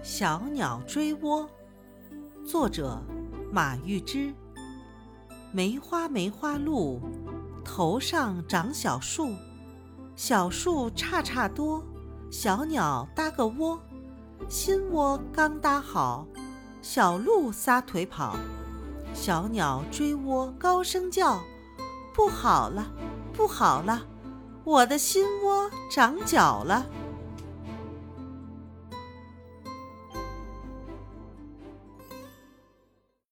《小鸟追窝》，作者马玉芝。梅花梅花鹿，头上长小树，小树杈杈多，小鸟搭个窝，新窝刚搭好，小鹿撒腿跑，小鸟追窝高声叫，不好了，不好了，我的心窝长脚了。